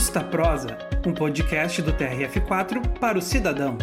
Justa Prosa, um podcast do TRF4 para o cidadão.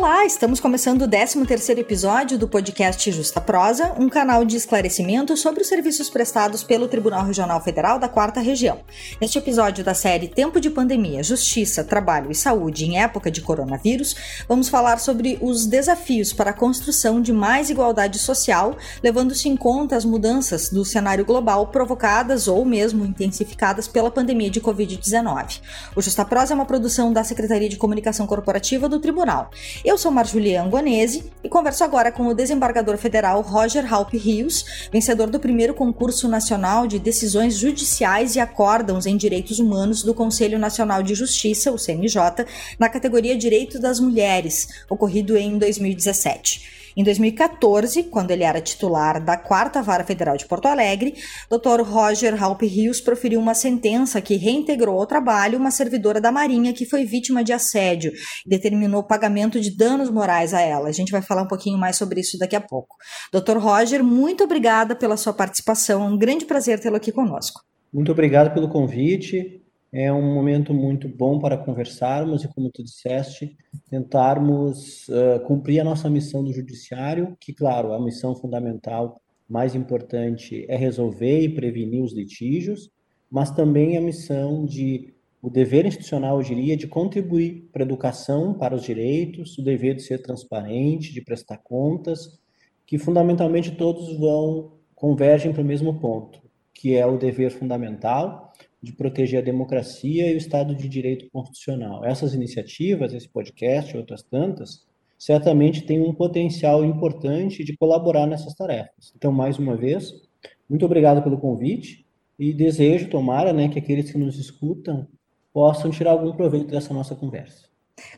Olá, estamos começando o 13º episódio do podcast Justa Prosa, um canal de esclarecimento sobre os serviços prestados pelo Tribunal Regional Federal da Quarta Região. Neste episódio da série Tempo de Pandemia, Justiça, Trabalho e Saúde em Época de Coronavírus, vamos falar sobre os desafios para a construção de mais igualdade social, levando-se em conta as mudanças do cenário global provocadas ou mesmo intensificadas pela pandemia de Covid-19. O Justa Prosa é uma produção da Secretaria de Comunicação Corporativa do Tribunal. Eu sou Marjulia Angonese e converso agora com o desembargador federal Roger Halpe Rios, vencedor do primeiro concurso nacional de decisões judiciais e acórdãos em direitos humanos do Conselho Nacional de Justiça, o CNJ, na categoria Direito das Mulheres, ocorrido em 2017. Em 2014, quando ele era titular da Quarta Vara Federal de Porto Alegre, Dr. Roger Halpe Rios proferiu uma sentença que reintegrou ao trabalho uma servidora da Marinha que foi vítima de assédio e determinou pagamento de danos morais a ela. A gente vai falar um pouquinho mais sobre isso daqui a pouco. Dr. Roger, muito obrigada pela sua participação. É um grande prazer tê-lo aqui conosco. Muito obrigado pelo convite. É um momento muito bom para conversarmos e, como tu disseste, tentarmos uh, cumprir a nossa missão do judiciário, que, claro, a missão fundamental mais importante é resolver e prevenir os litígios, mas também a missão de o dever institucional, eu diria, de contribuir para a educação, para os direitos, o dever de ser transparente, de prestar contas, que fundamentalmente todos vão convergem para o mesmo ponto, que é o dever fundamental de proteger a democracia e o Estado de Direito Constitucional. Essas iniciativas, esse podcast e outras tantas, certamente têm um potencial importante de colaborar nessas tarefas. Então, mais uma vez, muito obrigado pelo convite e desejo, tomara, né, que aqueles que nos escutam possam tirar algum proveito dessa nossa conversa.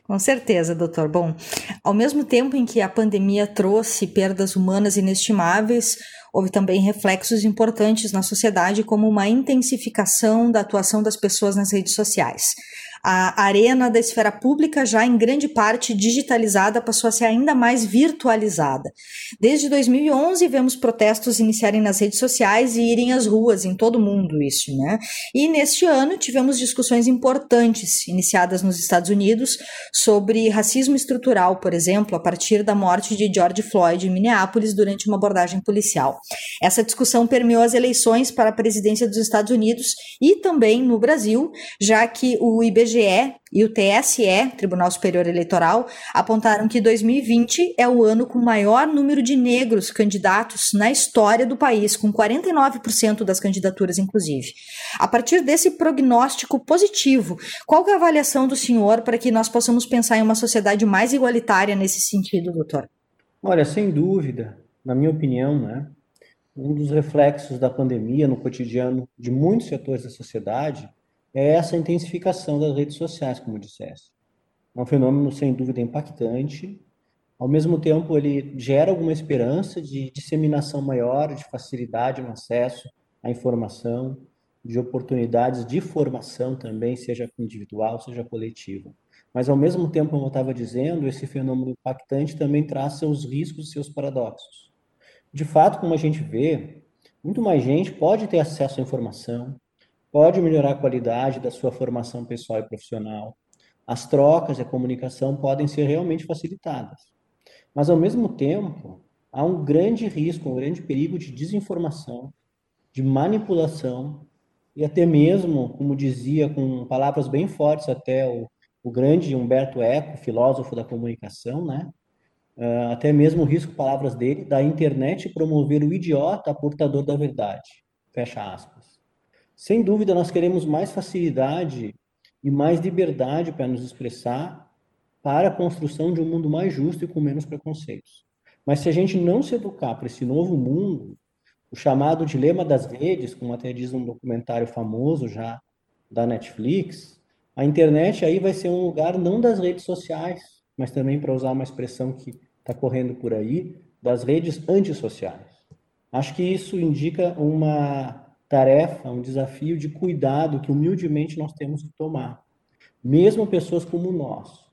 Com certeza, doutor. Bom, ao mesmo tempo em que a pandemia trouxe perdas humanas inestimáveis, houve também reflexos importantes na sociedade, como uma intensificação da atuação das pessoas nas redes sociais. A arena da esfera pública, já em grande parte digitalizada, passou a ser ainda mais virtualizada. Desde 2011, vemos protestos iniciarem nas redes sociais e irem às ruas em todo o mundo, isso, né? E neste ano tivemos discussões importantes iniciadas nos Estados Unidos sobre racismo estrutural, por exemplo, a partir da morte de George Floyd em Minneapolis durante uma abordagem policial. Essa discussão permeou as eleições para a presidência dos Estados Unidos e também no Brasil, já que o IBGE IBGE e o TSE, Tribunal Superior Eleitoral, apontaram que 2020 é o ano com maior número de negros candidatos na história do país, com 49% das candidaturas, inclusive. A partir desse prognóstico positivo, qual é a avaliação do senhor para que nós possamos pensar em uma sociedade mais igualitária nesse sentido, doutor? Olha, sem dúvida, na minha opinião, né, um dos reflexos da pandemia no cotidiano de muitos setores da sociedade é essa intensificação das redes sociais, como disseste. É um fenômeno, sem dúvida, impactante. Ao mesmo tempo, ele gera alguma esperança de disseminação maior, de facilidade no acesso à informação, de oportunidades de formação também, seja individual, seja coletiva. Mas, ao mesmo tempo, como eu estava dizendo, esse fenômeno impactante também traz seus riscos e seus paradoxos. De fato, como a gente vê, muito mais gente pode ter acesso à informação, pode melhorar a qualidade da sua formação pessoal e profissional. As trocas e a comunicação podem ser realmente facilitadas. Mas, ao mesmo tempo, há um grande risco, um grande perigo de desinformação, de manipulação e até mesmo, como dizia com palavras bem fortes até o, o grande Humberto Eco, filósofo da comunicação, né? Uh, até mesmo o risco, palavras dele, da internet promover o idiota portador da verdade. Fecha aspas. Sem dúvida, nós queremos mais facilidade e mais liberdade para nos expressar para a construção de um mundo mais justo e com menos preconceitos. Mas se a gente não se educar para esse novo mundo, o chamado dilema das redes, como até diz um documentário famoso já da Netflix, a internet aí vai ser um lugar não das redes sociais, mas também para usar uma expressão que está correndo por aí, das redes antissociais. Acho que isso indica uma tarefa, um desafio de cuidado que humildemente nós temos que tomar. Mesmo pessoas como nós,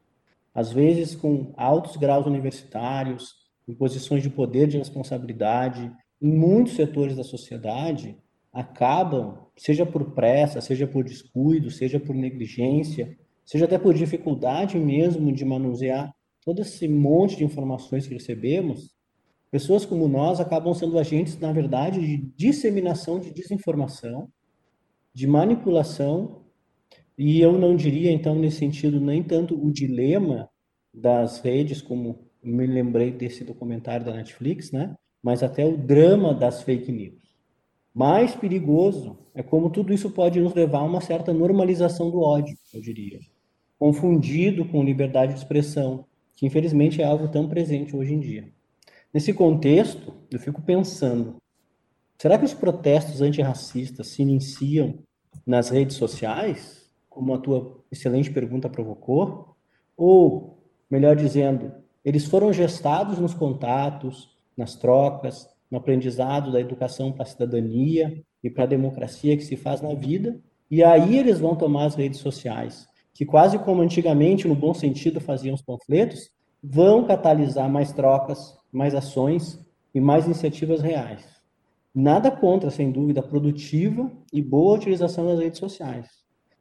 às vezes com altos graus universitários, em posições de poder de responsabilidade, em muitos setores da sociedade, acabam, seja por pressa, seja por descuido, seja por negligência, seja até por dificuldade mesmo de manusear todo esse monte de informações que recebemos, pessoas como nós acabam sendo agentes, na verdade, de disseminação de desinformação, de manipulação, e eu não diria, então, nesse sentido, nem tanto o dilema das redes, como me lembrei desse documentário da Netflix, né? mas até o drama das fake news. Mais perigoso é como tudo isso pode nos levar a uma certa normalização do ódio, eu diria, confundido com liberdade de expressão, que infelizmente é algo tão presente hoje em dia. Nesse contexto, eu fico pensando: será que os protestos antirracistas se iniciam nas redes sociais, como a tua excelente pergunta provocou? Ou, melhor dizendo, eles foram gestados nos contatos, nas trocas, no aprendizado da educação para a cidadania e para a democracia que se faz na vida, e aí eles vão tomar as redes sociais, que quase como antigamente, no bom sentido, faziam os panfletos, vão catalisar mais trocas, mais ações e mais iniciativas reais. Nada contra, sem dúvida, produtiva e boa utilização das redes sociais.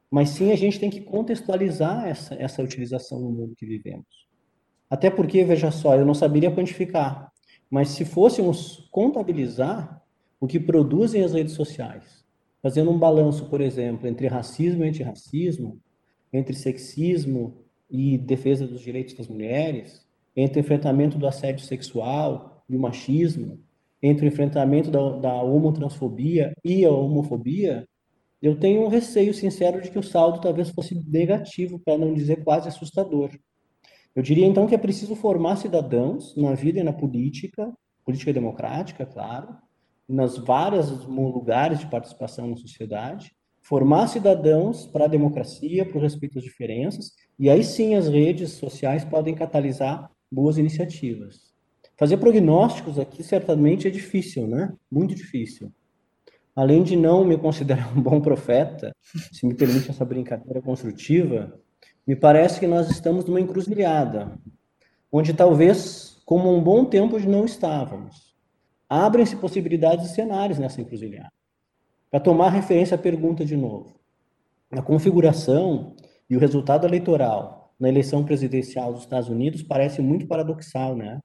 Mas sim a gente tem que contextualizar essa, essa utilização no mundo que vivemos. Até porque, veja só, eu não saberia quantificar, mas se fôssemos contabilizar o que produzem as redes sociais, fazendo um balanço, por exemplo, entre racismo e antirracismo, entre sexismo e defesa dos direitos das mulheres, entre o enfrentamento do assédio sexual e o machismo, entre o enfrentamento da, da homotransfobia e a homofobia, eu tenho um receio sincero de que o saldo talvez fosse negativo, para não dizer quase assustador. Eu diria então que é preciso formar cidadãos na vida e na política, política democrática, claro, nas vários lugares de participação na sociedade, formar cidadãos para a democracia, para o respeito às diferenças, e aí sim as redes sociais podem catalisar boas iniciativas. Fazer prognósticos aqui certamente é difícil, né? Muito difícil. Além de não me considerar um bom profeta, se me permite essa brincadeira construtiva, me parece que nós estamos numa encruzilhada, onde talvez, como um bom tempo, não estávamos. Abrem-se possibilidades e cenários nessa encruzilhada. Para tomar referência à pergunta de novo, a configuração e o resultado eleitoral na eleição presidencial dos Estados Unidos parece muito paradoxal, né?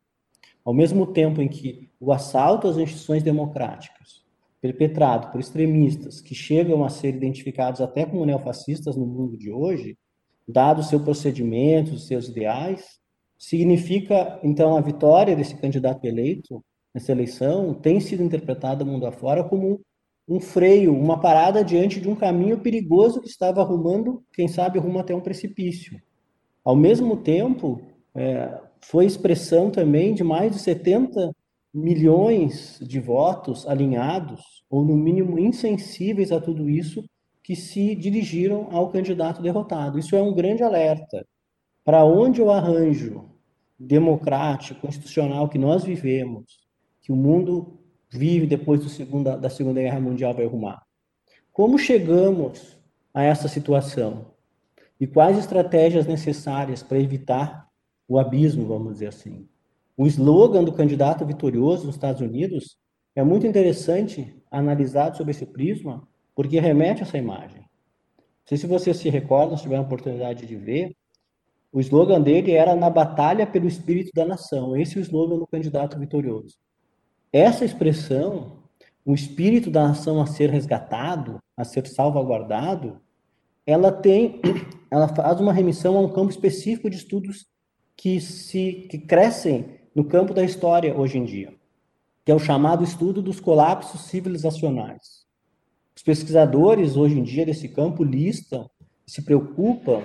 Ao mesmo tempo em que o assalto às instituições democráticas, perpetrado por extremistas que chegam a ser identificados até como neofascistas no mundo de hoje, dado seu procedimento, os seus ideais, significa, então, a vitória desse candidato eleito nessa eleição tem sido interpretada mundo afora como um freio, uma parada diante de um caminho perigoso que estava arrumando, quem sabe, rumo até um precipício. Ao mesmo tempo, é, foi expressão também de mais de 70 milhões de votos alinhados, ou no mínimo insensíveis a tudo isso, que se dirigiram ao candidato derrotado. Isso é um grande alerta. Para onde o arranjo democrático, constitucional que nós vivemos, que o mundo vive depois segunda, da Segunda Guerra Mundial vai arrumar? Como chegamos a essa situação? E quais estratégias necessárias para evitar o abismo, vamos dizer assim? O slogan do candidato vitorioso nos Estados Unidos é muito interessante analisado sob esse prisma, porque remete a essa imagem. Não sei se você se recorda, se tiver a oportunidade de ver, o slogan dele era na batalha pelo espírito da nação. Esse é o slogan do candidato vitorioso. Essa expressão, o espírito da nação a ser resgatado, a ser salvaguardado, ela tem, ela faz uma remissão a um campo específico de estudos que se que crescem no campo da história hoje em dia, que é o chamado estudo dos colapsos civilizacionais. Os pesquisadores, hoje em dia, desse campo, listam, se preocupam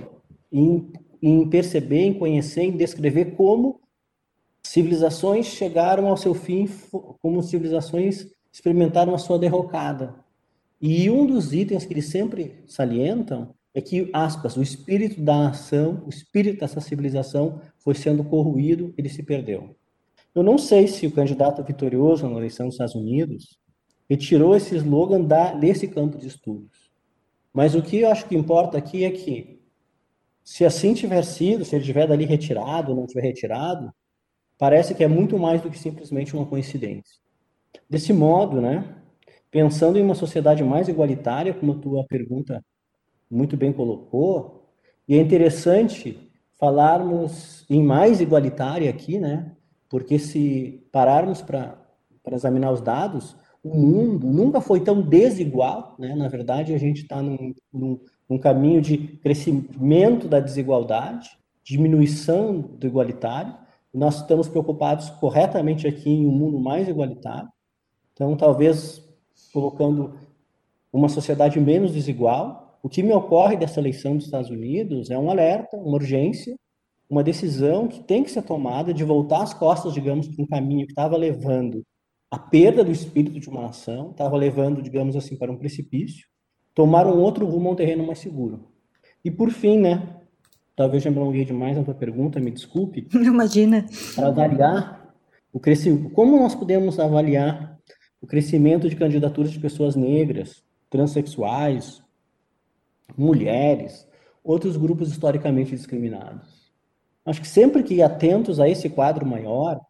em, em perceber, em conhecer, em descrever como civilizações chegaram ao seu fim, como civilizações experimentaram a sua derrocada. E um dos itens que eles sempre salientam é que, aspas, o espírito da nação, o espírito dessa civilização foi sendo corroído, ele se perdeu. Eu não sei se o candidato vitorioso na eleição dos Estados Unidos retirou esse slogan da, desse campo de estudos. Mas o que eu acho que importa aqui é que, se assim tiver sido, se ele tiver dali retirado ou não tiver retirado, parece que é muito mais do que simplesmente uma coincidência. Desse modo, né, pensando em uma sociedade mais igualitária, como a tua pergunta muito bem colocou, e é interessante falarmos em mais igualitária aqui, né? Porque se pararmos para examinar os dados, o mundo nunca foi tão desigual, né? Na verdade, a gente está num, num, num caminho de crescimento da desigualdade, diminuição do igualitário. Nós estamos preocupados corretamente aqui em um mundo mais igualitário. Então, talvez colocando uma sociedade menos desigual. O que me ocorre dessa eleição dos Estados Unidos é um alerta, uma urgência, uma decisão que tem que ser tomada de voltar as costas, digamos, para um caminho que estava levando a perda do espírito de uma nação, estava levando, digamos assim, para um precipício, tomar um outro rumo a um terreno mais seguro. E por fim, né, talvez eu me alonguei demais na tua pergunta, me desculpe. Imagina. Para avaliar o crescimento, como nós podemos avaliar o crescimento de candidaturas de pessoas negras, transexuais, mulheres, outros grupos historicamente discriminados. Acho que sempre que atentos a esse quadro maior,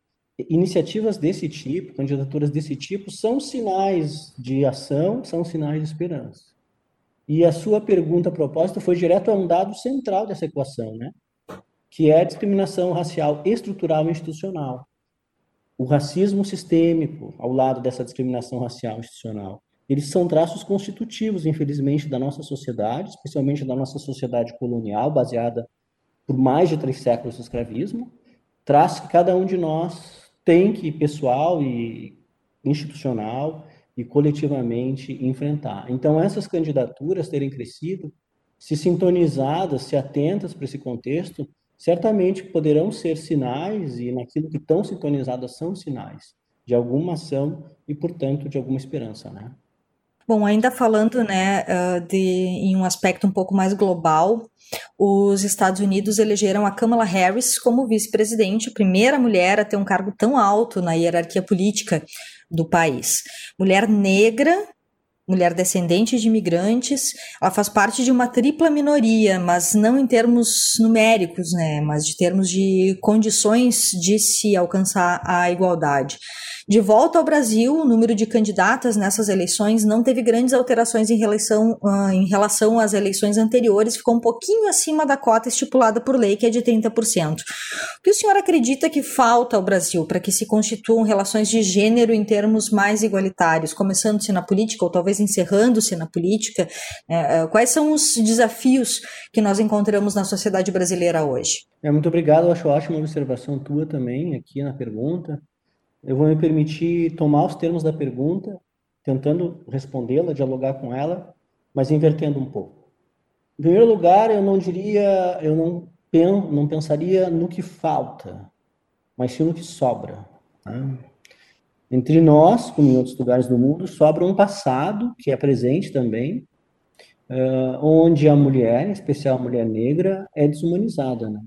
iniciativas desse tipo, candidaturas desse tipo, são sinais de ação, são sinais de esperança. E a sua pergunta a propósito foi direto a um dado central dessa equação, né? que é a discriminação racial estrutural e institucional o racismo sistêmico ao lado dessa discriminação racial institucional. Eles são traços constitutivos, infelizmente, da nossa sociedade, especialmente da nossa sociedade colonial, baseada por mais de três séculos do escravismo, traços que cada um de nós tem que, pessoal e institucional e coletivamente, enfrentar. Então, essas candidaturas terem crescido, se sintonizadas, se atentas para esse contexto, certamente poderão ser sinais, e naquilo que estão sintonizadas são sinais, de alguma ação e, portanto, de alguma esperança, né? Bom, ainda falando, né, de, em um aspecto um pouco mais global, os Estados Unidos elegeram a Kamala Harris como vice-presidente, a primeira mulher a ter um cargo tão alto na hierarquia política do país. Mulher negra, mulher descendente de imigrantes, ela faz parte de uma tripla minoria, mas não em termos numéricos, né, mas de termos de condições de se alcançar a igualdade. De volta ao Brasil, o número de candidatas nessas eleições não teve grandes alterações em relação, uh, em relação às eleições anteriores, ficou um pouquinho acima da cota estipulada por lei, que é de 30%. O que o senhor acredita que falta ao Brasil para que se constituam relações de gênero em termos mais igualitários, começando-se na política ou talvez encerrando-se na política? Uh, quais são os desafios que nós encontramos na sociedade brasileira hoje? É, muito obrigado, eu acho ótima observação tua também aqui na pergunta. Eu vou me permitir tomar os termos da pergunta, tentando respondê-la, dialogar com ela, mas invertendo um pouco. Em primeiro lugar, eu não diria, eu não, pen, não pensaria no que falta, mas sim no que sobra. Né? Entre nós, como em outros lugares do mundo, sobra um passado, que é presente também, uh, onde a mulher, em especial a mulher negra, é desumanizada. Né?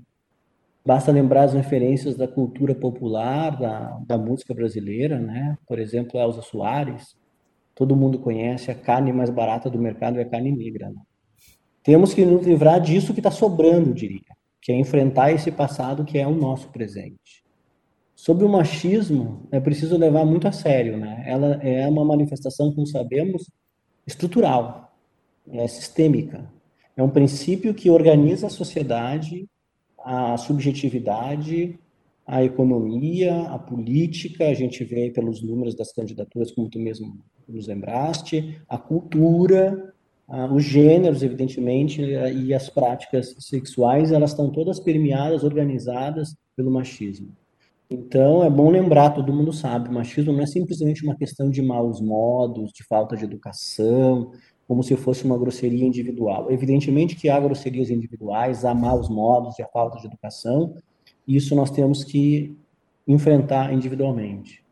Basta lembrar as referências da cultura popular, da, da música brasileira, né? Por exemplo, Elza Soares. Todo mundo conhece a carne mais barata do mercado é a carne negra. Né? Temos que nos livrar disso que está sobrando, diria, que é enfrentar esse passado que é o nosso presente. Sobre o machismo, é preciso levar muito a sério, né? Ela é uma manifestação, como sabemos, estrutural, é sistêmica. É um princípio que organiza a sociedade a subjetividade, a economia, a política, a gente vê pelos números das candidaturas, como tu mesmo nos lembraste, a cultura, os gêneros, evidentemente, e as práticas sexuais, elas estão todas permeadas, organizadas pelo machismo. Então, é bom lembrar, todo mundo sabe, machismo não é simplesmente uma questão de maus modos, de falta de educação, como se fosse uma grosseria individual. Evidentemente que há grosserias individuais, há maus modos e a falta de educação, isso nós temos que enfrentar individualmente.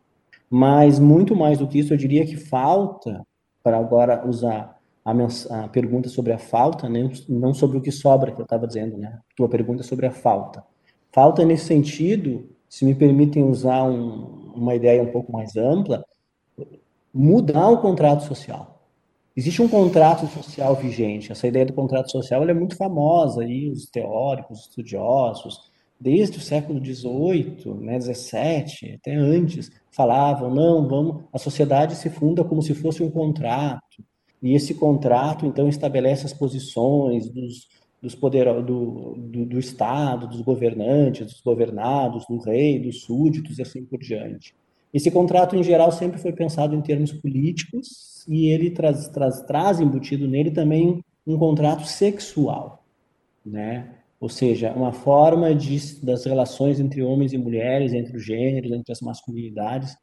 Mas muito mais do que isso, eu diria que falta, para agora usar a, a pergunta sobre a falta, né, não sobre o que sobra, que eu estava dizendo, né? Tua pergunta sobre a falta. Falta nesse sentido, se me permitem usar um, uma ideia um pouco mais ampla, mudar o contrato social Existe um contrato social vigente. Essa ideia do contrato social é muito famosa aí, os teóricos, os estudiosos, desde o século XVIII, né, XVII, até antes, falavam, não, vamos, a sociedade se funda como se fosse um contrato, e esse contrato, então, estabelece as posições dos, dos poderosos, do, do, do, Estado, dos governantes, dos governados, do rei, dos súditos e assim por diante. Esse contrato, em geral, sempre foi pensado em termos políticos e ele traz, traz, traz embutido nele também um contrato sexual, né? ou seja, uma forma de, das relações entre homens e mulheres, entre os gêneros, entre as masculinidades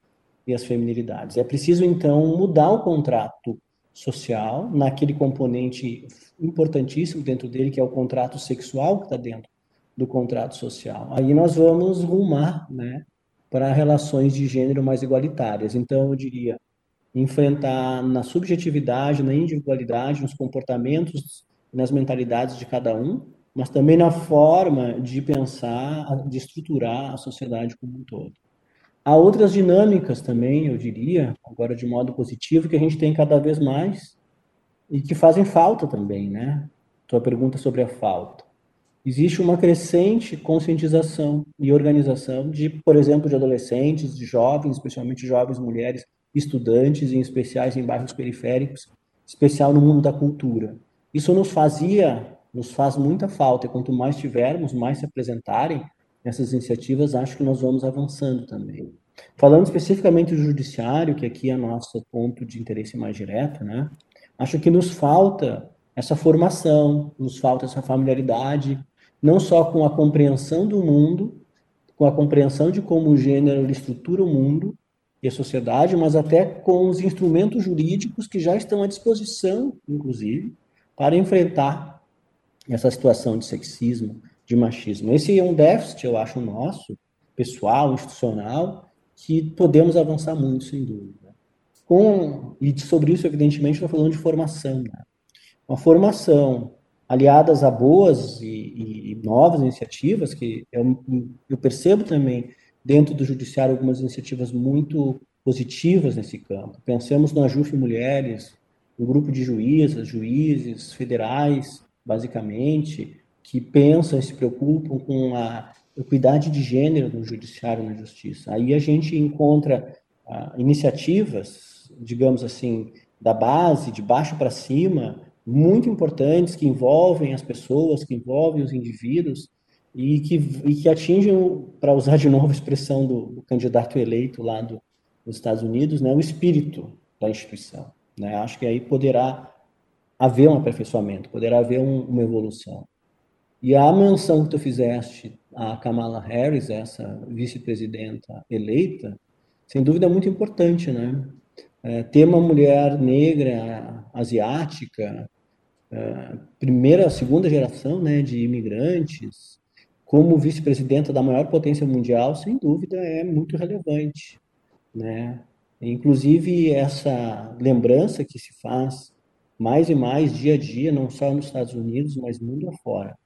e as feminilidades. É preciso, então, mudar o contrato social naquele componente importantíssimo dentro dele, que é o contrato sexual que está dentro do contrato social. Aí nós vamos rumar né, para relações de gênero mais igualitárias. Então, eu diria, enfrentar na subjetividade, na individualidade, nos comportamentos, nas mentalidades de cada um, mas também na forma de pensar, de estruturar a sociedade como um todo. Há outras dinâmicas também, eu diria, agora de modo positivo, que a gente tem cada vez mais e que fazem falta também, né? Tua pergunta sobre a falta. Existe uma crescente conscientização e organização de, por exemplo, de adolescentes, de jovens, especialmente jovens mulheres, estudantes, em especiais em bairros periféricos, especial no mundo da cultura. Isso nos fazia nos faz muita falta. E quanto mais tivermos, mais se apresentarem essas iniciativas, acho que nós vamos avançando também. Falando especificamente do judiciário, que aqui é nosso ponto de interesse mais direto, né? Acho que nos falta essa formação, nos falta essa familiaridade, não só com a compreensão do mundo, com a compreensão de como o gênero estrutura o mundo e a sociedade, mas até com os instrumentos jurídicos que já estão à disposição, inclusive, para enfrentar essa situação de sexismo, de machismo. Esse é um déficit, eu acho, nosso, pessoal, institucional, que podemos avançar muito, sem dúvida. Com, e sobre isso, evidentemente, estou falando de formação. Né? Uma formação aliadas a boas e, e, e novas iniciativas, que eu, eu percebo também dentro do judiciário algumas iniciativas muito positivas nesse campo. Pensemos no Ajuf Mulheres, um grupo de juízas, juízes federais, basicamente, que pensam e se preocupam com a equidade de gênero no judiciário e na justiça. Aí a gente encontra ah, iniciativas, digamos assim, da base, de baixo para cima, muito importantes, que envolvem as pessoas, que envolvem os indivíduos, e que, e que atingem, para usar de novo a expressão do, do candidato eleito lá do, dos Estados Unidos, né, o espírito da instituição. Né? Acho que aí poderá haver um aperfeiçoamento, poderá haver um, uma evolução. E a menção que tu fizeste a Kamala Harris, essa vice-presidenta eleita, sem dúvida é muito importante, né? É, ter uma mulher negra, asiática, é, primeira, segunda geração, né, de imigrantes, como vice-presidenta da maior potência mundial, sem dúvida é muito relevante, né? Inclusive essa lembrança que se faz mais e mais, dia a dia, não só nos Estados Unidos, mas mundo afora,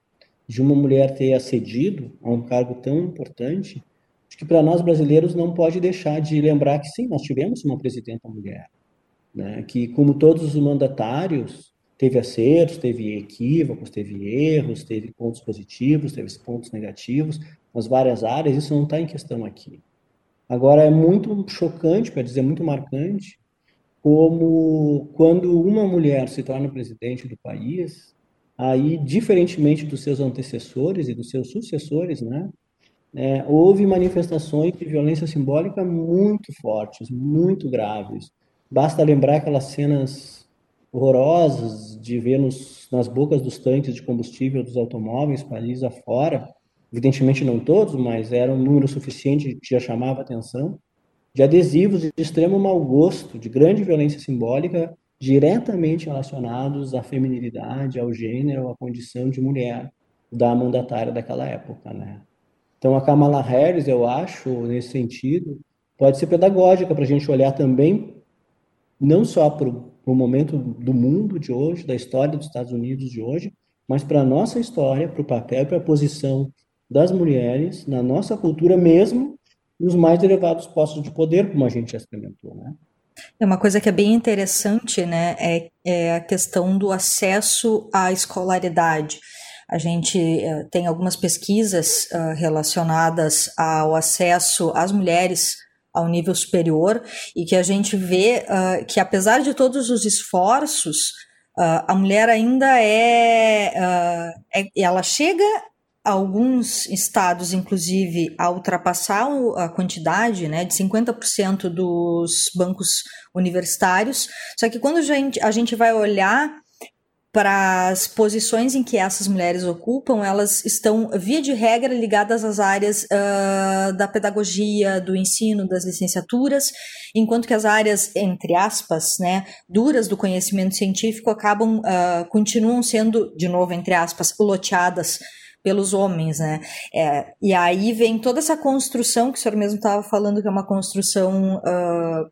de uma mulher ter acedido a um cargo tão importante, acho que para nós brasileiros não pode deixar de lembrar que sim, nós tivemos uma presidenta mulher, né? que como todos os mandatários, teve acertos, teve equívocos, teve erros, teve pontos positivos, teve pontos negativos, nas várias áreas, isso não está em questão aqui. Agora, é muito chocante, para dizer muito marcante, como quando uma mulher se torna presidente do país, aí, diferentemente dos seus antecessores e dos seus sucessores, né, é, houve manifestações de violência simbólica muito fortes, muito graves. Basta lembrar aquelas cenas horrorosas de ver nos, nas bocas dos tanques de combustível dos automóveis, país afora, evidentemente não todos, mas era um número suficiente que já chamava atenção, de adesivos de extremo mau gosto, de grande violência simbólica, diretamente relacionados à feminilidade, ao gênero, à condição de mulher da mandatária daquela época, né? Então, a Kamala Harris, eu acho, nesse sentido, pode ser pedagógica para a gente olhar também, não só para o momento do mundo de hoje, da história dos Estados Unidos de hoje, mas para a nossa história, para o papel para a posição das mulheres na nossa cultura, mesmo e os mais elevados postos de poder, como a gente já experimentou, né? É uma coisa que é bem interessante, né? É, é a questão do acesso à escolaridade. A gente uh, tem algumas pesquisas uh, relacionadas ao acesso às mulheres ao nível superior e que a gente vê uh, que apesar de todos os esforços, a mulher ainda é, é, ela chega alguns estados, inclusive, a ultrapassar a quantidade né, de 50% dos bancos universitários. Só que quando a gente, vai olhar para as posições em que essas mulheres ocupam, elas estão, via de regra, ligadas às áreas uh, da pedagogia, do ensino, das licenciaturas, enquanto que as áreas, entre aspas, né, duras do conhecimento científico acabam, uh, continuam sendo, de novo, entre aspas, loteadas pelos homens, né? É, e aí vem toda essa construção que o senhor mesmo estava falando, que é uma construção uh,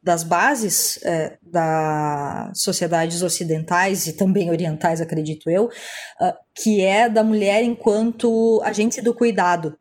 das bases é, das sociedades ocidentais e também orientais, acredito eu, uh, que é da mulher enquanto agente do cuidado,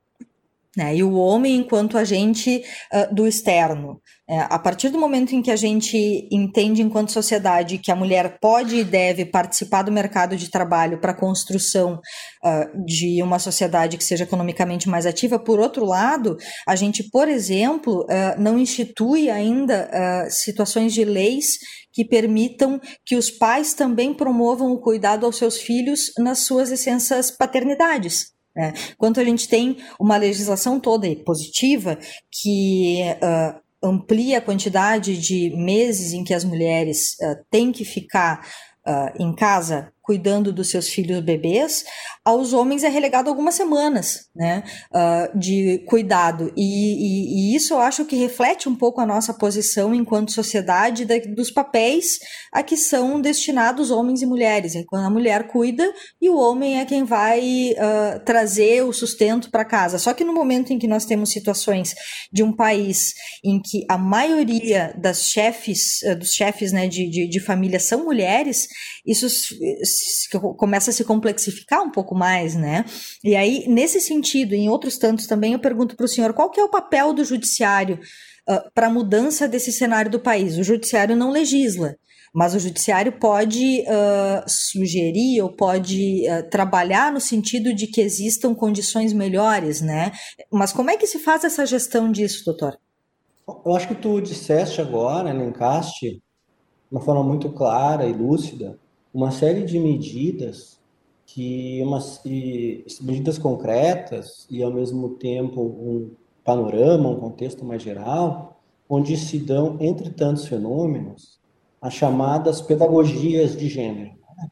né? E o homem enquanto agente uh, do externo. É, a partir do momento em que a gente entende, enquanto sociedade, que a mulher pode e deve participar do mercado de trabalho para a construção uh, de uma sociedade que seja economicamente mais ativa, por outro lado, a gente, por exemplo, uh, não institui ainda uh, situações de leis que permitam que os pais também promovam o cuidado aos seus filhos nas suas licenças paternidades. Né? Enquanto a gente tem uma legislação toda positiva que amplia a quantidade de meses em que as mulheres uh, têm que ficar uh, em casa cuidando dos seus filhos bebês, aos homens é relegado algumas semanas né, uh, de cuidado. E, e, e, isso eu acho que reflete um pouco a nossa posição enquanto sociedade da, dos papéis a que são destinados homens e mulheres. É quando a mulher cuida e o homem é quem vai uh, trazer o sustento para casa. Só que no momento em que nós temos situações de um país em que a maioria das chefes, uh, dos chefes né, de, de, de família são mulheres, isso começa a se complexificar um pouco mais, né? E aí, nesse sentido, em outros tantos também, eu pergunto para o senhor qual que é o papel do judiciário uh, para a mudança desse cenário do país. O judiciário não legisla, mas o judiciário pode uh, sugerir ou pode uh, trabalhar no sentido de que existam condições melhores, né? Mas como é que se faz essa gestão disso, doutor? Eu acho que tu disseste agora, elencaste, de uma forma muito clara e lúcida, uma série de medidas que umas medidas concretas e ao mesmo tempo um panorama, um contexto mais geral, onde se dão entre tantos fenômenos as chamadas pedagogias de gênero. Né?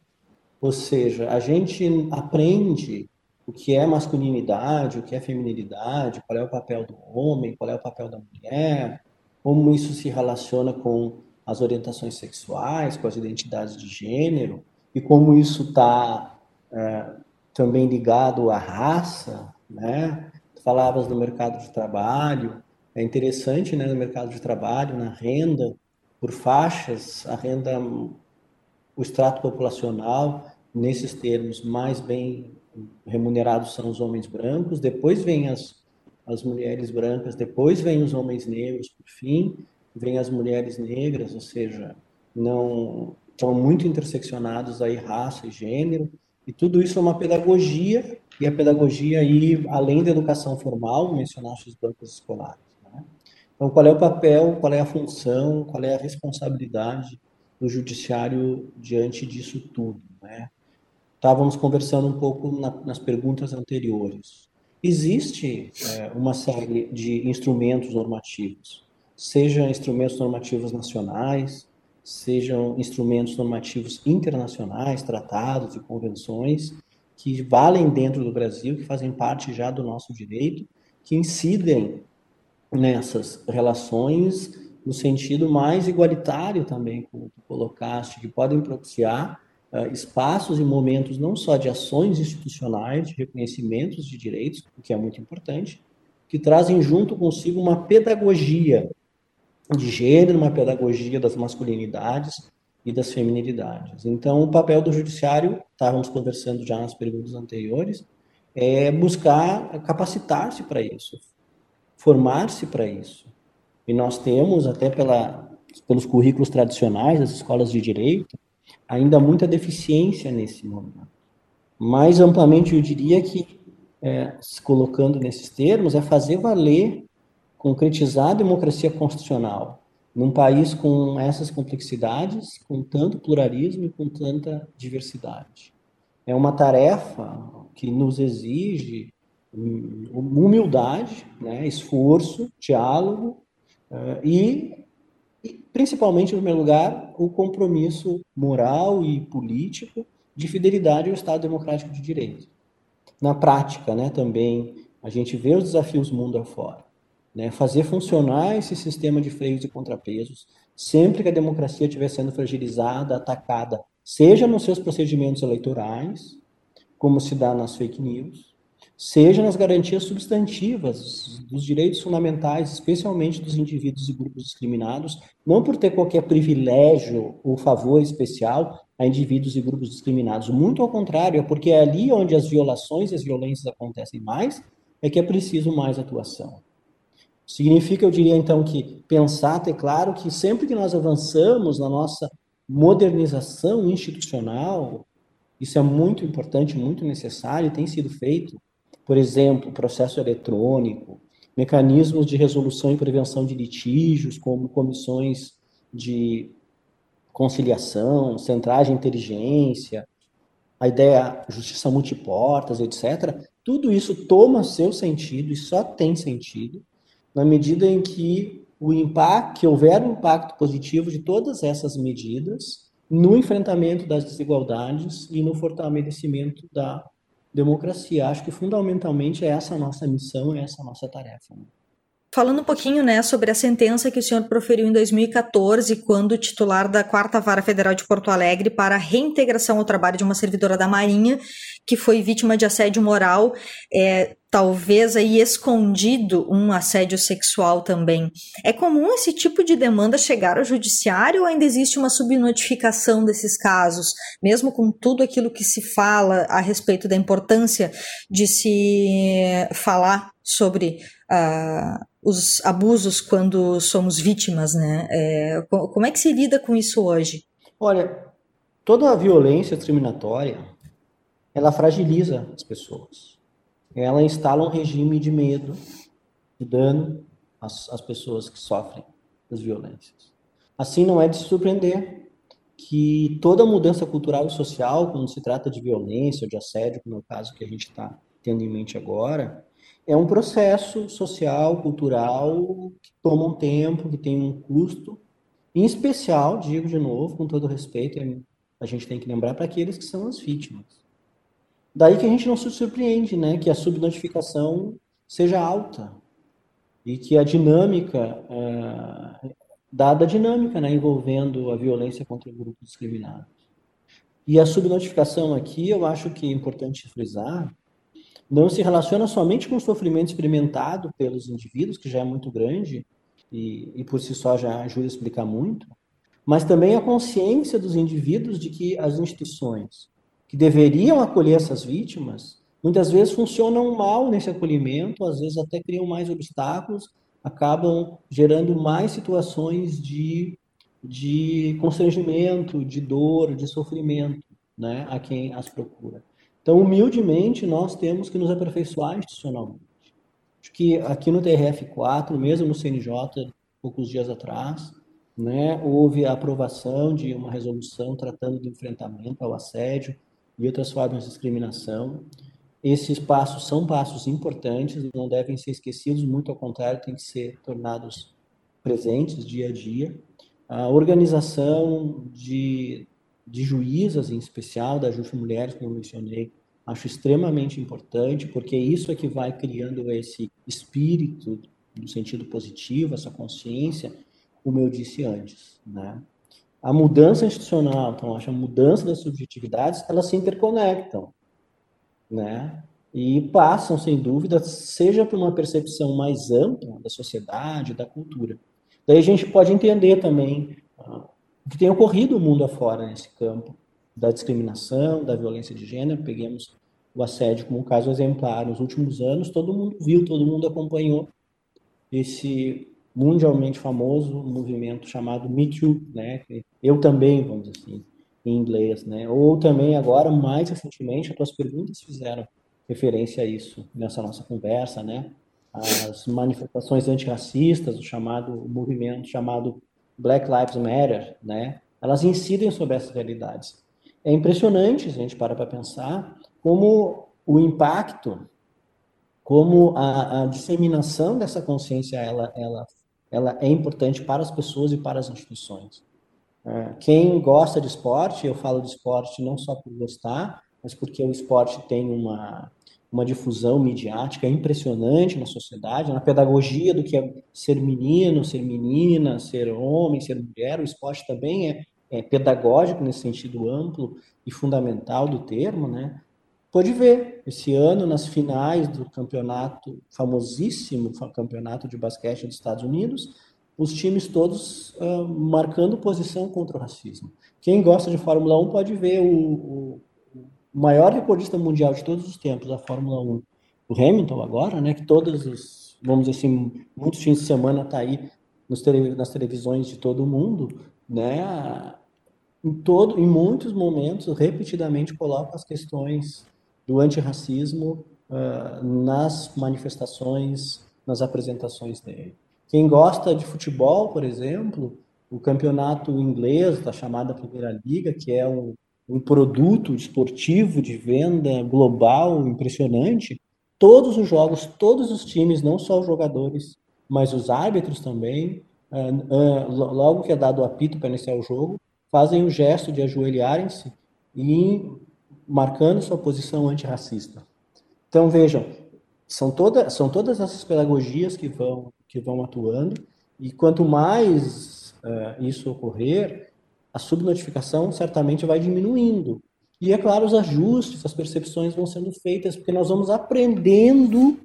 Ou seja, a gente aprende o que é masculinidade, o que é feminilidade, qual é o papel do homem, qual é o papel da mulher, como isso se relaciona com as orientações sexuais, com as identidades de gênero, e como isso está é, também ligado à raça, né? Falavas do mercado de trabalho, é interessante, né, no mercado de trabalho, na renda, por faixas, a renda, o extrato populacional, nesses termos, mais bem remunerados são os homens brancos, depois vem as, as mulheres brancas, depois vem os homens negros, por fim, vem as mulheres negras, ou seja, não estão muito interseccionados aí raça e gênero, e tudo isso é uma pedagogia, e a pedagogia aí, além da educação formal, mencionaste os bancos escolares. Né? Então, qual é o papel, qual é a função, qual é a responsabilidade do judiciário diante disso tudo, né? Estávamos conversando um pouco na, nas perguntas anteriores. Existe é, uma série de instrumentos normativos sejam instrumentos normativos nacionais, sejam instrumentos normativos internacionais, tratados e convenções que valem dentro do Brasil, que fazem parte já do nosso direito, que incidem nessas relações no sentido mais igualitário também, como tu colocaste, que podem propiciar uh, espaços e momentos não só de ações institucionais, de reconhecimentos de direitos, o que é muito importante, que trazem junto consigo uma pedagogia de gênero, uma pedagogia das masculinidades e das feminilidades. Então, o papel do judiciário, estávamos conversando já nas perguntas anteriores, é buscar capacitar-se para isso, formar-se para isso. E nós temos, até pela, pelos currículos tradicionais das escolas de direito, ainda muita deficiência nesse momento. Mais amplamente, eu diria que, é, se colocando nesses termos, é fazer valer, concretizar a democracia constitucional num país com essas complexidades, com tanto pluralismo e com tanta diversidade. É uma tarefa que nos exige hum, humildade, né, esforço, diálogo uh, e, e, principalmente, em primeiro lugar, o compromisso moral e político de fidelidade ao Estado Democrático de Direito. Na prática, né, também, a gente vê os desafios mundo afora. Né, fazer funcionar esse sistema de freios e contrapesos sempre que a democracia estiver sendo fragilizada, atacada, seja nos seus procedimentos eleitorais, como se dá nas fake news, seja nas garantias substantivas dos direitos fundamentais, especialmente dos indivíduos e grupos discriminados, não por ter qualquer privilégio ou favor especial a indivíduos e grupos discriminados, muito ao contrário, é porque é ali onde as violações e as violências acontecem mais, é que é preciso mais atuação. Significa, eu diria então, que pensar, ter claro que sempre que nós avançamos na nossa modernização institucional, isso é muito importante, muito necessário, e tem sido feito, por exemplo, processo eletrônico, mecanismos de resolução e prevenção de litígios, como comissões de conciliação, centrais de inteligência, a ideia justiça multiportas, etc. Tudo isso toma seu sentido e só tem sentido na medida em que o impacto, que houver um impacto positivo de todas essas medidas no enfrentamento das desigualdades e no fortalecimento da democracia. Acho que fundamentalmente é essa a nossa missão, é essa a nossa tarefa. Falando um pouquinho, né, sobre a sentença que o senhor proferiu em 2014, quando titular da Quarta Vara Federal de Porto Alegre para a reintegração ao trabalho de uma servidora da Marinha que foi vítima de assédio moral, é, talvez aí escondido um assédio sexual também. É comum esse tipo de demanda chegar ao judiciário ou ainda existe uma subnotificação desses casos, mesmo com tudo aquilo que se fala a respeito da importância de se falar sobre uh, os abusos quando somos vítimas, né? É, como é que se lida com isso hoje? Olha, toda a violência discriminatória, ela fragiliza as pessoas. Ela instala um regime de medo, de dano às, às pessoas que sofrem as violências. Assim, não é de se surpreender que toda mudança cultural e social, quando se trata de violência de assédio, como é o caso que a gente está tendo em mente agora, é um processo social, cultural, que toma um tempo, que tem um custo, em especial, digo de novo, com todo respeito, a gente tem que lembrar para aqueles que são as vítimas. Daí que a gente não se surpreende, né, que a subnotificação seja alta e que a dinâmica, é, dada a dinâmica, né, envolvendo a violência contra grupos discriminados. E a subnotificação aqui, eu acho que é importante frisar, não se relaciona somente com o sofrimento experimentado pelos indivíduos, que já é muito grande e, e por si só já ajuda a explicar muito, mas também a consciência dos indivíduos de que as instituições que deveriam acolher essas vítimas muitas vezes funcionam mal nesse acolhimento, às vezes até criam mais obstáculos, acabam gerando mais situações de, de constrangimento, de dor, de sofrimento né, a quem as procura. Então, humildemente, nós temos que nos aperfeiçoar institucionalmente. Acho que aqui no TRF4, mesmo no CNJ, poucos dias atrás, né, houve a aprovação de uma resolução tratando do enfrentamento ao assédio e outras formas de discriminação. Esses passos são passos importantes, não devem ser esquecidos, muito ao contrário, têm que ser tornados presentes dia a dia. A organização de de juízas, em especial da Justiça Mulheres, como eu mencionei, acho extremamente importante, porque isso é que vai criando esse espírito no sentido positivo, essa consciência, como eu disse antes, né? A mudança institucional, então, acho a mudança das subjetividades, elas se interconectam, né? E passam, sem dúvida, seja por uma percepção mais ampla da sociedade, da cultura. Daí a gente pode entender também ah, o que tem ocorrido no mundo afora nesse campo da discriminação, da violência de gênero. Peguemos o assédio como um caso exemplar. Nos últimos anos, todo mundo viu, todo mundo acompanhou esse mundialmente famoso movimento chamado Me Too, né? Eu também, vamos dizer assim. em inglês, né? Ou também agora, mais recentemente, as tuas perguntas fizeram referência a isso nessa nossa conversa, né? As manifestações antirracistas, o chamado o movimento chamado Black Lives Matter, né? Elas incidem sobre essas realidades. É impressionante, se a gente para para pensar, como o impacto, como a, a disseminação dessa consciência, ela, ela, ela é importante para as pessoas e para as instituições. É, quem gosta de esporte, eu falo de esporte não só por gostar, mas porque o esporte tem uma, uma difusão midiática impressionante na sociedade, na pedagogia do que é ser menino, ser menina, ser homem, ser mulher. O esporte também é, é pedagógico nesse sentido amplo e fundamental do termo, né? Pode ver, esse ano, nas finais do campeonato, famosíssimo campeonato de basquete dos Estados Unidos, os times todos uh, marcando posição contra o racismo. Quem gosta de Fórmula 1 pode ver o, o, maior recordista mundial de todos os tempos da Fórmula 1, o Hamilton agora, né, que todos os, vamos dizer assim, muitos fins de semana está aí nos tele, nas televisões de todo mundo, né, em, todo, em muitos momentos, repetidamente coloca as questões do antirracismo uh, nas manifestações, nas apresentações dele. Quem gosta de futebol, por exemplo, o campeonato inglês, da chamada Primeira Liga, que é um, um produto esportivo de venda global impressionante, todos os jogos, todos os times, não só os jogadores, mas os árbitros também, uh, uh, logo que é dado o apito para iniciar o jogo, fazem o gesto de ajoelharem-se e marcando sua posição antirracista. Então vejam, são, toda, são todas essas pedagogias que vão que vão atuando, e quanto mais uh, isso ocorrer, a subnotificação certamente vai diminuindo. E é claro, os ajustes, as percepções vão sendo feitas, porque nós vamos aprendendo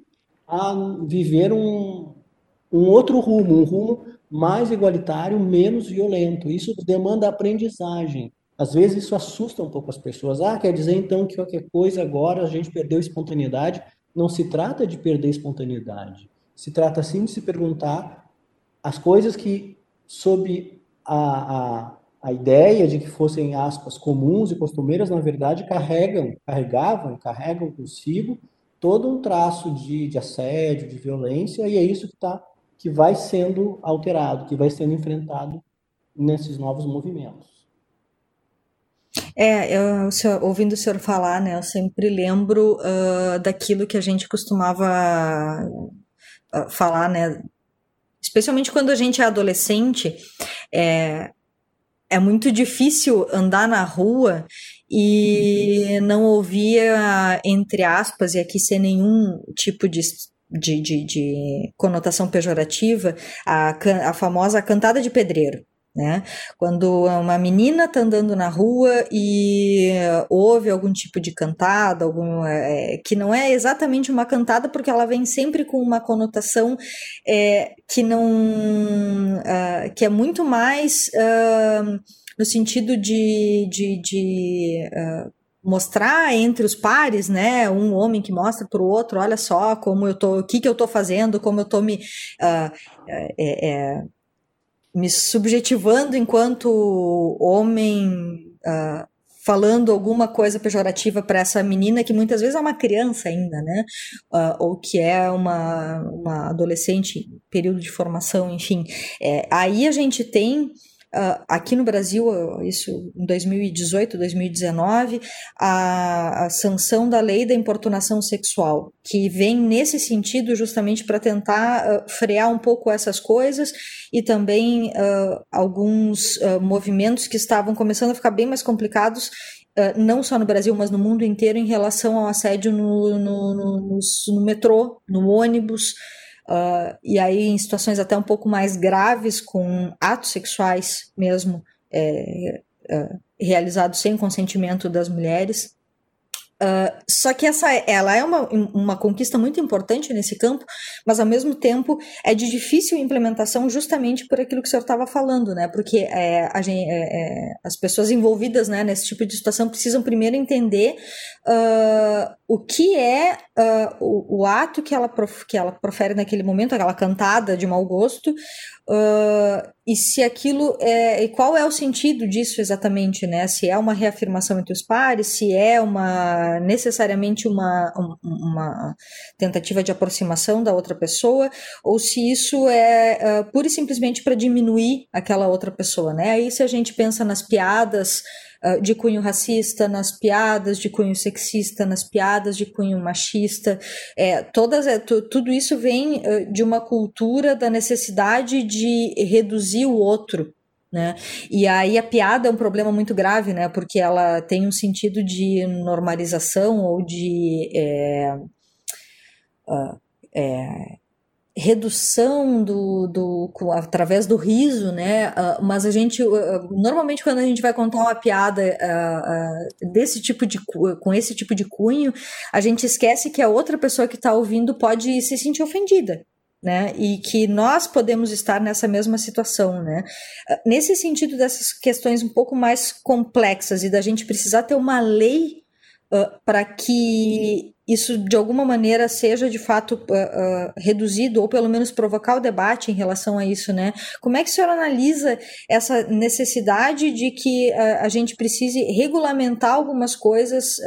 a viver um, um outro rumo, um rumo mais igualitário, menos violento. Isso demanda aprendizagem. Às vezes isso assusta um pouco as pessoas. Ah, quer dizer então que qualquer coisa agora a gente perdeu espontaneidade? Não se trata de perder espontaneidade. Se trata sim de se perguntar as coisas que, sob a, a, a ideia de que fossem aspas comuns e costumeiras, na verdade carregam, carregavam, carregam consigo todo um traço de, de assédio, de violência, e é isso que, tá, que vai sendo alterado, que vai sendo enfrentado nesses novos movimentos. É, eu, o senhor, ouvindo o senhor falar, né, eu sempre lembro uh, daquilo que a gente costumava falar, né? Especialmente quando a gente é adolescente, é, é muito difícil andar na rua e não ouvir, entre aspas, e aqui sem nenhum tipo de de, de, de, conotação pejorativa, a, a famosa cantada de pedreiro. Né? Quando uma menina está andando na rua e ouve algum tipo de cantada, algum, é, que não é exatamente uma cantada, porque ela vem sempre com uma conotação é, que não uh, que é muito mais uh, no sentido de, de, de uh, mostrar entre os pares, né, um homem que mostra para o outro, olha só como eu tô, o que que eu tô fazendo, como eu tô me é, é, me subjetivando enquanto homem, uh, falando alguma coisa pejorativa para essa menina que muitas vezes é uma criança ainda, né? Uh, ou que é uma, uma adolescente, período de formação, enfim. É, aí a gente tem Uh, aqui no Brasil, isso em 2018, 2019, a, a, sanção da lei da importunação sexual, que vem nesse sentido justamente para tentar uh, frear um pouco essas coisas e também uh, alguns movimentos que estavam começando a ficar bem mais complicados Uh, não só no Brasil, mas no mundo inteiro, em relação ao assédio no, no, no, no metrô, no ônibus, Uh, e aí, em situações até um pouco mais graves, com atos sexuais mesmo é, é, realizados sem consentimento das mulheres. Uh, só que essa, ela é uma, uma conquista muito importante nesse campo, mas ao mesmo tempo é de difícil implementação justamente por aquilo que o senhor estava falando, né? Porque é, a é, é, as pessoas envolvidas né, nesse tipo de situação precisam primeiro entender uh, o que é uh, o, o, ato que ela, prof, que ela profere naquele momento, aquela cantada de mau gosto, e se aquilo é. E qual é o sentido disso exatamente, né? Se é uma reafirmação entre os pares, se é uma necessariamente uma, uma tentativa de aproximação da outra pessoa, ou se isso é uh, pura e simplesmente para diminuir aquela outra pessoa, né? Aí se a gente pensa nas piadas ah, de cunho racista, nas piadas de cunho sexista, nas piadas de cunho machista. É, todas, é, tudo isso vem uh, de uma cultura da necessidade de reduzir o outro. Né? E aí a piada é um problema muito grave, né? Porque ela tem um sentido de normalização ou de é, uh, é, redução do, do através do riso, né? Uh, mas a gente uh, normalmente quando a gente vai contar uma piada uh, desse tipo de com esse tipo de cunho, a gente esquece que a outra pessoa que está ouvindo pode se sentir ofendida. Né? E que nós podemos estar nessa mesma situação, né? Nesse sentido dessas questões um pouco mais complexas e da gente precisar ter uma lei para que isso de alguma maneira seja de fato uh, uh, reduzido ou pelo menos provocar o debate em relação a isso, né? Como é que o senhor analisa essa necessidade de que uh, a gente precise regulamentar algumas coisas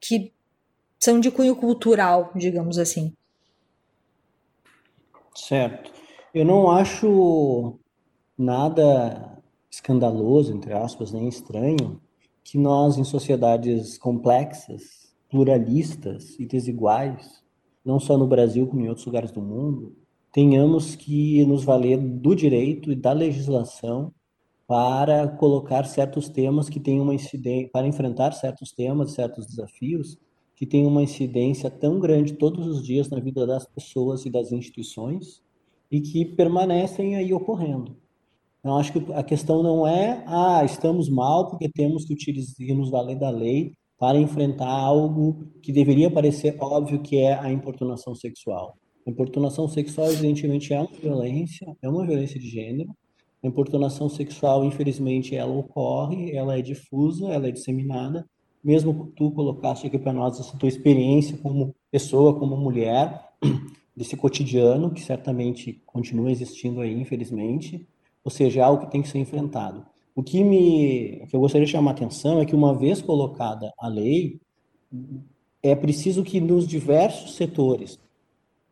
que são de cunho cultural, digamos assim? Certo. Eu não acho nada escandaloso, entre aspas, nem estranho, que nós, em sociedades complexas, pluralistas e desiguais, não só no Brasil como em outros lugares do mundo, tenhamos que nos valer do direito e da legislação para colocar certos temas que têm uma incidência, para enfrentar certos temas, certos desafios que têm uma incidência tão grande todos os dias na vida das pessoas e das instituições e que permanecem aí ocorrendo. Então, acho que a questão não é, ah, estamos mal porque temos que utilizar, nos valer da lei para enfrentar algo que deveria parecer óbvio que é a importunação sexual. A importunação sexual, evidentemente, é uma violência, é uma violência de gênero. A importunação sexual, infelizmente, ela ocorre, ela é difusa, ela é disseminada. Mesmo tu colocaste aqui para nós essa tua experiência como pessoa, como mulher, desse cotidiano, que certamente continua existindo aí, infelizmente. Ou seja, é algo que tem que ser enfrentado. O que me, que eu gostaria de chamar a atenção é que uma vez colocada a lei, é preciso que nos diversos setores,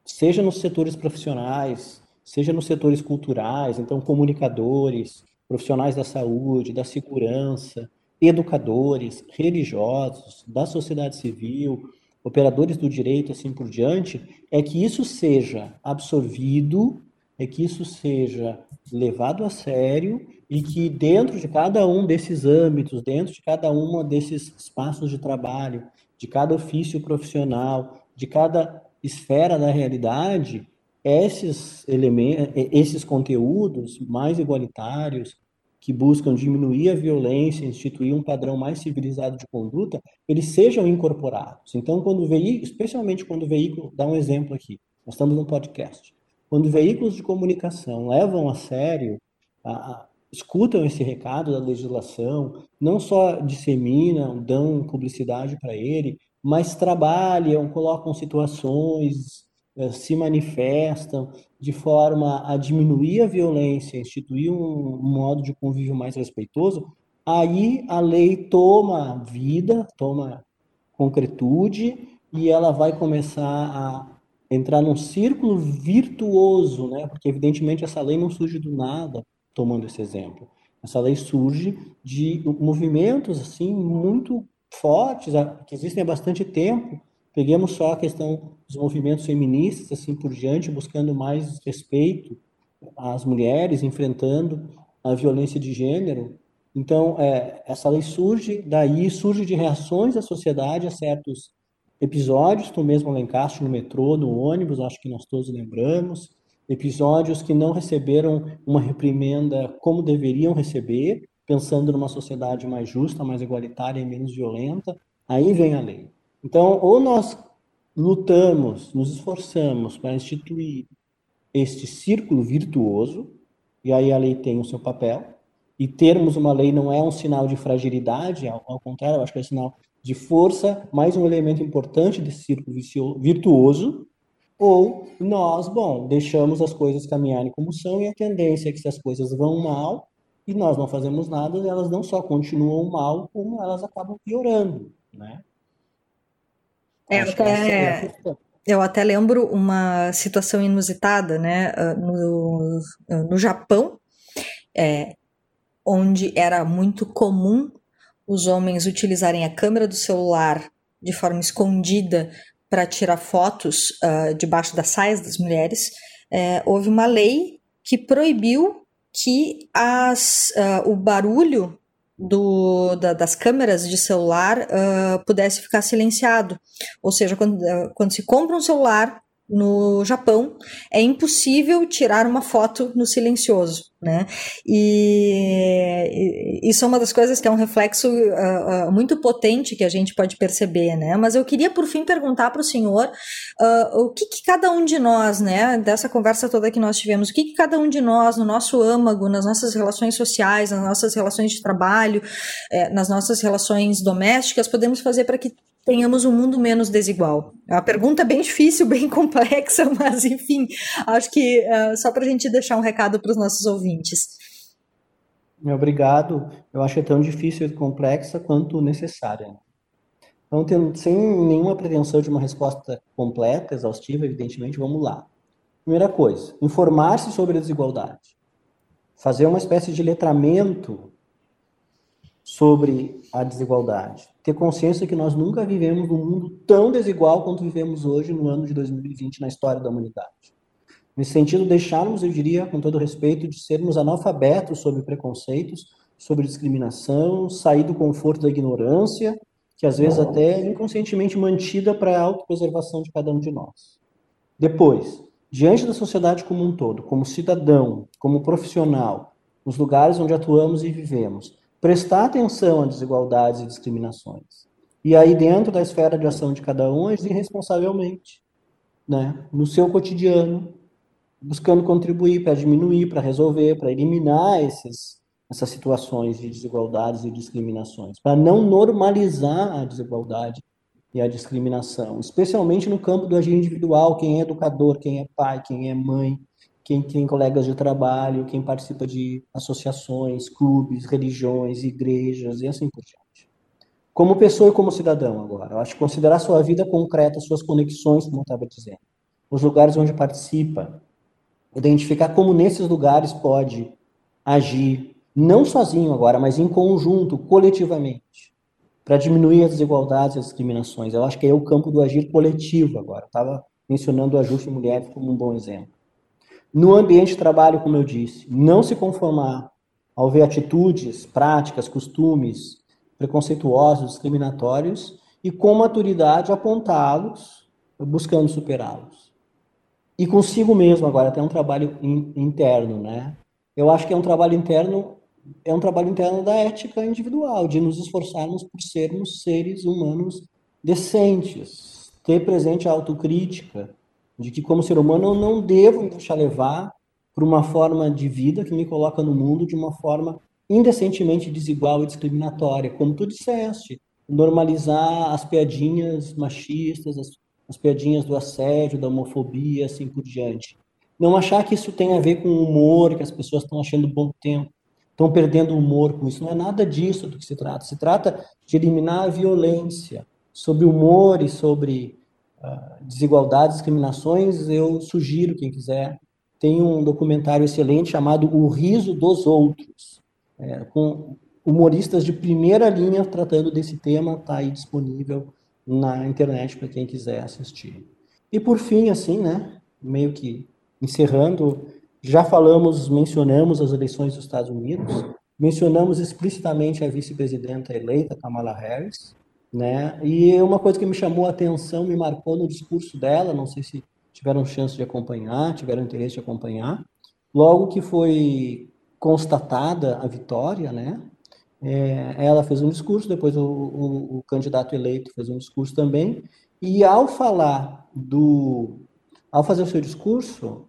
seja nos setores profissionais, seja nos setores culturais, então comunicadores, profissionais da saúde, da segurança, educadores, religiosos, da sociedade civil, operadores do direito, assim por diante, é que isso seja absorvido, é que isso seja levado a sério e que dentro de cada um desses âmbitos, dentro de cada um desses espaços de trabalho, de cada ofício profissional, de cada esfera da realidade, esses elementos, esses conteúdos mais igualitários que buscam diminuir a violência, instituir um padrão mais civilizado de conduta, eles sejam incorporados. Então, quando veículo, especialmente quando o veículo, dá um exemplo aqui, nós estamos no podcast, quando veículos de comunicação levam a sério a, escutam esse recado da legislação, não só disseminam, dão publicidade para ele, mas trabalham, colocam situações, eh, se manifestam de forma a diminuir a violência, instituir um modo de convívio mais respeitoso, aí a lei toma vida, toma concretude e ela vai começar a entrar num círculo virtuoso, né? Porque evidentemente essa lei não surge do nada, tomando esse exemplo. Essa lei surge de movimentos assim muito fortes que existem há bastante tempo. Peguemos só a questão dos movimentos feministas assim por diante, buscando mais respeito às mulheres, enfrentando a violência de gênero. Então, é, essa lei surge daí, surge de reações da sociedade a certos episódios, tu mesmo elencaste no metrô, no ônibus, acho que nós todos lembramos, episódios que não receberam uma reprimenda como deveriam receber, pensando numa sociedade mais justa, mais igualitária e menos violenta. Aí vem a lei. Então, ou nós lutamos, nos esforçamos para instituir este círculo virtuoso, e aí a lei tem o seu papel, e termos uma lei não é um sinal de fragilidade, ao, contrário, eu acho que é um sinal de força, mais um elemento importante desse círculo virtuoso, ou nós, bom, deixamos as coisas caminharem como são e a tendência é que se as coisas vão mal e nós não fazemos nada, elas não só continuam mal, como elas acabam piorando, né? É, até, é eu até lembro uma situação inusitada, né, ah, no, no Japão, é, onde era muito comum os homens utilizarem a câmera do celular de forma escondida para tirar fotos uh, debaixo das saias das mulheres, é, houve uma lei que proibiu que as, uh, o barulho do, da, das câmeras de celular uh, pudesse ficar silenciado. Ou seja, quando, quando se compra um celular no Japão, é impossível tirar uma foto no silencioso, né? E, isso é uma das coisas que é um reflexo uh, uh, muito potente que a gente pode perceber, né? Mas eu queria, por fim, perguntar para o senhor uh, o que, que, cada um de nós, né, dessa conversa toda que nós tivemos, o que, que cada um de nós, no nosso âmago, nas nossas relações sociais, nas nossas relações de trabalho, eh, nas nossas relações domésticas, podemos fazer para que tenhamos um mundo menos desigual? É uma pergunta bem difícil, bem complexa, mas enfim, acho que uh, só para a gente deixar um recado para os nossos ouvintes. Obrigado. Eu acho que é tão difícil e complexa quanto necessária. Então, tendo, sem nenhuma pretensão de uma resposta completa, exaustiva, evidentemente, vamos lá. Primeira coisa, informar-se sobre a desigualdade. Fazer uma espécie de letramento sobre a desigualdade. Ter consciência que nós nunca vivemos num mundo tão desigual quanto vivemos hoje no ano de 2020 na história da humanidade. Nesse sentido, deixarmos, eu diria, com todo respeito, de sermos analfabetos sobre preconceitos, sobre discriminação, sair do conforto da ignorância, que às vezes até é inconscientemente mantida para a autopreservação de cada um de nós. Depois, diante da sociedade como um todo, como cidadão, como profissional, nos lugares onde atuamos e vivemos, prestar atenção a desigualdades e discriminações. E aí, dentro da esfera de ação de cada um, agir responsavelmente, né? no seu cotidiano, buscando contribuir para diminuir, para resolver, para eliminar esses, essas situações de desigualdades e discriminações, para não normalizar a desigualdade e a discriminação, especialmente no campo do agir individual, quem é educador, quem é pai, quem é mãe, quem tem colegas de trabalho, quem participa de associações, clubes, religiões, igrejas e assim por diante. Como pessoa e como cidadão agora, eu acho que considerar sua vida concreta, suas conexões, como eu estava dizendo, os lugares onde participa, identificar como nesses lugares pode agir, não sozinho agora, mas em conjunto, coletivamente, para diminuir as desigualdades e as discriminações. Eu acho que é o campo do agir coletivo agora. Estava mencionando o ajuste mulheres como um bom exemplo. No ambiente de trabalho, como eu disse, não se conformar ao ver atitudes, práticas, costumes preconceituosos, discriminatórios e com maturidade apontá-los, buscando superá-los. E consigo mesmo agora, até um trabalho in, interno, né? Eu acho que é um trabalho interno, é um trabalho interno da ética individual, de nos esforçarmos por sermos seres humanos decentes, ter presente a autocrítica, de que como ser humano eu não devo me deixar levar por uma forma de vida que me coloca no mundo de uma forma indecentemente desigual e discriminatória, como tu disseste, normalizar as piadinhas machistas, as, as piadinhas do assédio, da homofobia, assim por diante. Não achar que isso tem a ver com o humor, que as pessoas estão achando bom tempo, estão perdendo o humor com isso. Não é nada disso do que se trata. Se trata de eliminar a violência, sobre humor e sobre desigualdades, discriminações, eu sugiro, quem quiser, tem um documentário excelente chamado O Riso dos Outros, é, com humoristas de primeira linha tratando desse tema, está aí disponível na internet para quem quiser assistir. E por fim, assim, né, meio que encerrando, já falamos, mencionamos as eleições dos Estados Unidos, mencionamos explicitamente a vice-presidenta eleita, Kamala Harris, né? E uma coisa que me chamou a atenção, me marcou no discurso dela, não sei se tiveram chance de acompanhar, tiveram interesse de acompanhar, logo que foi constatada a vitória, né? É, ela fez um discurso, depois o, o, o, candidato eleito fez um discurso também, e ao falar do. Ao fazer o seu discurso,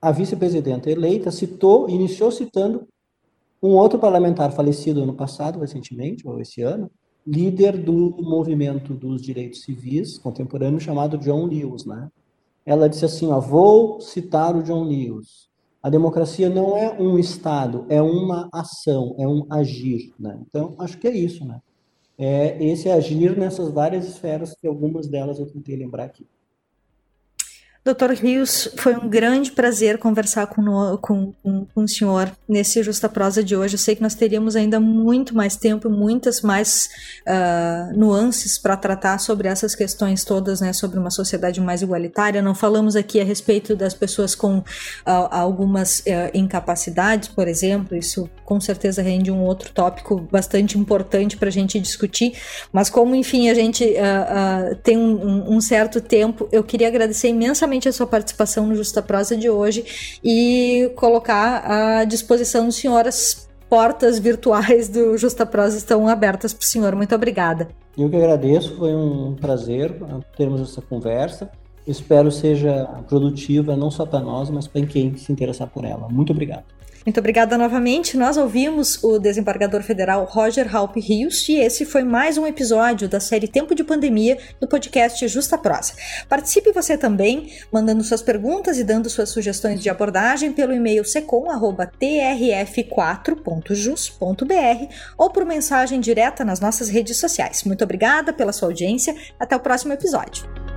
a vice-presidenta eleita citou, iniciou citando um outro parlamentar falecido ano passado, recentemente, ou esse ano, líder do movimento dos direitos civis contemporâneo chamado John Lewis, né? Ela disse assim, ó, vou citar o John Lewis. A democracia não é um estado, é uma ação, é um agir, né? Então, acho que é isso, né? É esse agir nessas várias esferas que algumas delas eu tentei lembrar aqui. Doutor Rios, foi um grande prazer conversar com, com, com, com, o senhor nesse Justa Prosa de hoje. Eu sei que nós teríamos ainda muito mais tempo muitas mais uh, nuances para tratar sobre essas questões todas, né, sobre uma sociedade mais igualitária. Não falamos aqui a respeito das pessoas com uh, algumas uh, incapacidades, por exemplo, isso com certeza rende um outro tópico bastante importante para a gente discutir. Mas, como, enfim, a gente tem um, um certo tempo, eu queria agradecer imensamente a sua participação no Justa Prosa de hoje e colocar à disposição do senhor as portas virtuais do Justa Prosa estão abertas para o senhor. Muito obrigada. Eu que agradeço, foi um prazer termos essa conversa. Espero seja produtiva não só para nós, mas para quem se interessar por ela. Muito obrigado. Muito obrigada novamente. Nós ouvimos o desembargador federal Roger Halp Rios e esse foi mais um episódio da série Tempo de Pandemia do podcast Justa Prosa. Participe você também, mandando suas perguntas e dando suas sugestões de abordagem pelo e-mail secom@trf4.jus.br ou por mensagem direta nas nossas redes sociais. Muito obrigada pela sua audiência. Até o próximo episódio.